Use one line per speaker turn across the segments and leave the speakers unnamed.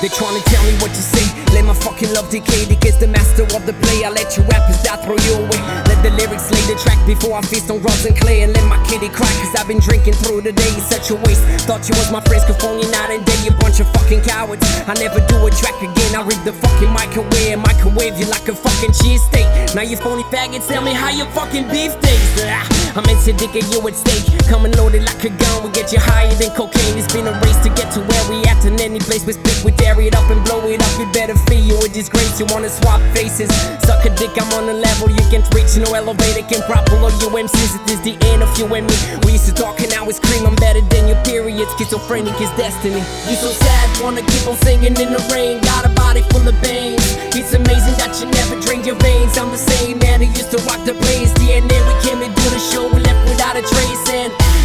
They tryna tell me what to say. Let my fucking love decay. Because the master of the play. I let you rappers die, throw you away. Let the lyrics lay the track before I feast on rocks and clay. And let my kitty cry. Cause I've been drinking through the day. Such a waste. Thought you was my friends, could phone you night and day. You bunch of fucking cowards. I never do a track again. I read the fucking mic away microwave. Microwave you like a fucking cheese steak. Now you phony faggots, tell me how your fucking beef tastes. Ah, I'm into digging you at stake. Coming loaded like a gun. We get you higher than cocaine. It's been a race You wanna swap faces. Suck a dick, I'm on a level you can't reach. No elevator can prop below you MCs. It is the end of you and me. We used to talk and now it's cream. I'm better than your period. Schizophrenic is destiny. You so sad, wanna keep on singing in the rain. Got a body full of veins. It's amazing that you never drained your veins. I'm the same man who used to rock the place.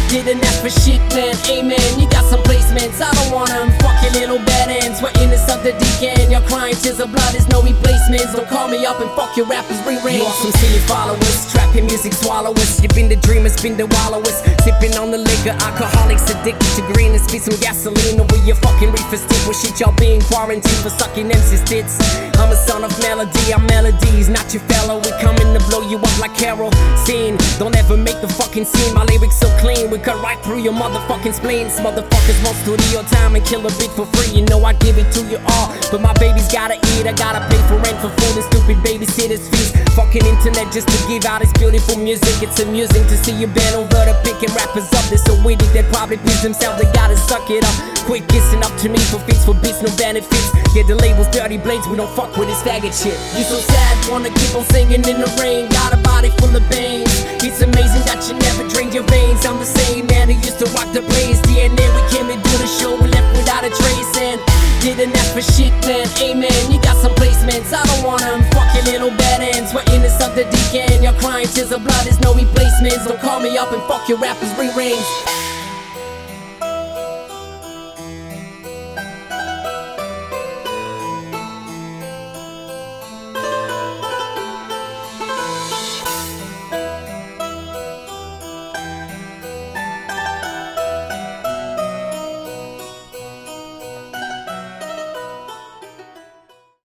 Didn't ask for shit, man. Amen. You got some placements. I don't want 'em. Fuck your little bad ends. We're in this of the deacon. Your crying tears of blood is no replacements. Don't call me up and fuck your rappers rearrange. Are some silly followers. Trapping music swallowers. You've been the dreamers, been the wallowers. Sipping on the liquor. Alcoholics addicted to green and spit some gasoline over your fucking reefer stick. With shit y'all being quarantined for sucking MC's tits. I'm a son of melody. I'm melodies, not your fellow. We coming to blow you up like Carol. Scene. Don't ever make the fucking scene. My lyrics so clean. We cut right through your motherfucking spleens. Motherfuckers want studio time and kill a beat for free. You know I give it to you all. But my baby's gotta eat. I gotta pay for rent for food and stupid babysitters fees. Fucking internet just to give out its beautiful music. It's amusing to see you bend over to picking rappers up. They're so witty they probably piss themselves. They gotta suck it up. Quit kissing up to me for feats for beats, no benefits. Yeah, the label's Dirty Bladez. We don't fuck with this faggot shit. You so sad, wanna keep on singing in the rain. Got a body full of veins. It's amazing that you never drained your veins. I'm the same man who used to rock the place. DNA, we came and do the show. We left without a trace and didn't ask for shit, man. Amen. You got some placements. I don't want 'em. Fuck your little bad ends. We're in this of the deacon. Your crying tears of blood is no replacements. Don't call me up and fuck your rappers rearrange.